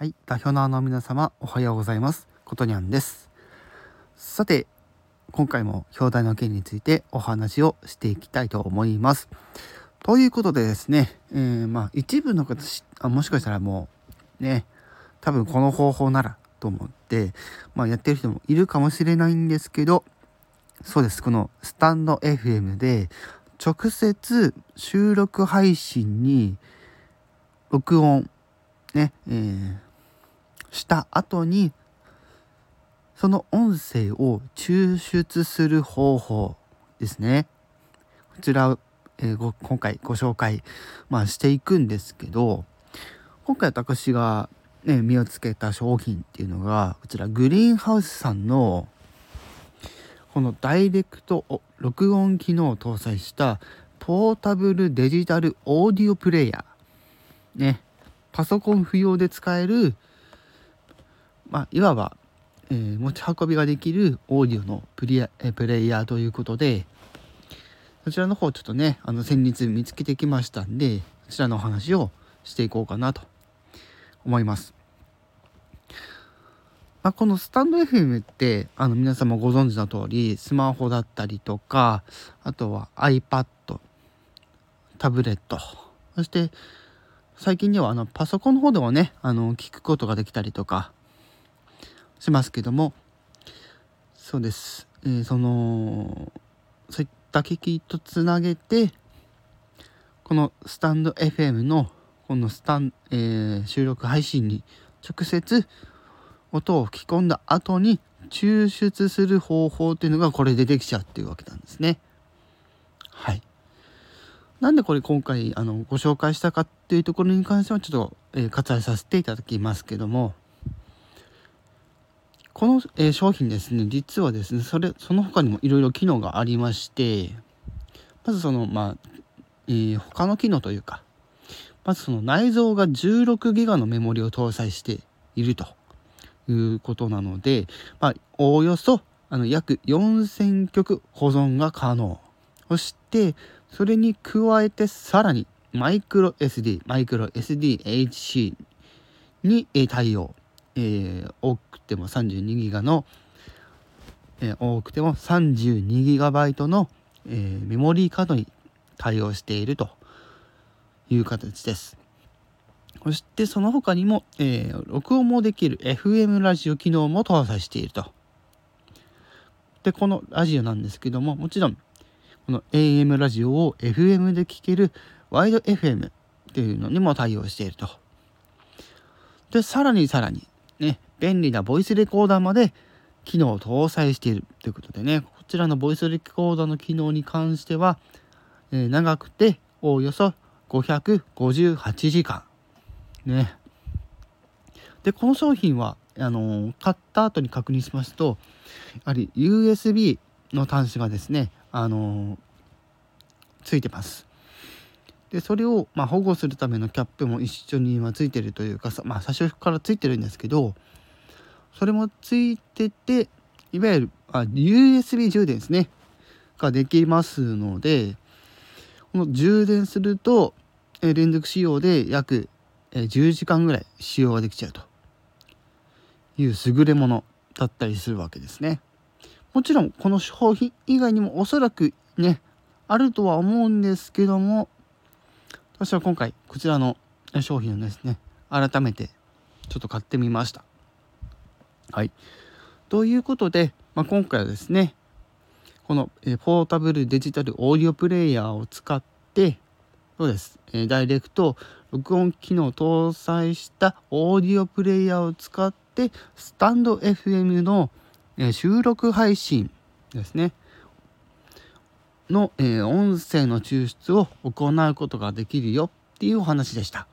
はい、代表の皆様おはようございます。ことにゃんです。さて、今回も表題の件についてお話をしていきたいと思います。ということでですね、えー、まあ一部の方あもしかしたらもうね、多分この方法ならと思って、まあ、やってる人もいるかもしれないんですけど、そうです、このスタンド FM で直接収録配信に録音ね、えーした後にその音声を抽出する方法ですね。こちらを、えー、ご今回ご紹介、まあ、していくんですけど今回私が、ね、目をつけた商品っていうのがこちらグリーンハウスさんのこのダイレクト録音機能を搭載したポータブルデジタルオーディオプレイヤー。ね。パソコン不要で使えるまあ、いわば、えー、持ち運びができるオーディオのプリえプレイヤーということで、そちらの方ちょっとね、あの先日見つけてきましたんで、そちらのお話をしていこうかなと思います。まあ、このスタンド FM ってあの皆様ご存知の通りスマホだったりとかあとは iPad タブレットそして最近ではあのパソコンの方でもねあの聞くことができたりとかしますけどもそうです、えー、そのそういった機器とつなげてこのスタンド FM のこのスタン、えー、収録配信に直接音を吹き込んだ後に抽出する方法っていうのがこれでできちゃうっていうわけなんですね。はい。なんでこれ今回あのご紹介したかっていうところに関してはちょっと、えー、割愛させていただきますけどもこの、えー、商品ですね、実はですね、それ、その他にもいろいろ機能がありまして、まずその、まあ、えー、他の機能というか、まずその内蔵が16ギガのメモリを搭載しているということなので、まあ、おおよそあの約4000曲保存が可能。そして、それに加えてさらにマイクロ SD、マイクロ SDHC に対応。えー、多くても 32GB の、えー、多くても 32GB の、えー、メモリーカードに対応しているという形です。そしてその他にも、えー、録音もできる FM ラジオ機能も搭載していると。で、このラジオなんですけども、もちろん、この AM ラジオを FM で聴けるワイド FM っていうのにも対応していると。で、さらにさらに、便利なボイスレコーダーまで機能を搭載しているということでね、こちらのボイスレコーダーの機能に関しては、え、長くておおよそ558時間。ね。で、この商品は、あの、買った後に確認しますと、やはり USB の端子がですね、あのー、ついてます。でそれをま保護するためのキャップも一緒に今ついてるというかまあ最初からついてるんですけどそれもついてていわゆるあ USB 充電ですね。ができますのでこの充電すると、え連続使用で約、え10時間ぐらい使用ができちゃうと。いう優れものだったりするわけですね。もちろんこの商品以外にもおそらくねあるとは思うんですけども私は今回こちらの商品をですね改めてちょっと買ってみました。はい。ということで、まあ、今回はですねこの、えポータブルデジタルオーディオプレイヤーを使ってそうです、えダイレクト録音機能を搭載したオーディオプレイヤーを使ってスタンド FM の、え収録配信ですね。の、え、音声の抽出を行うことができるよっていうお話でした。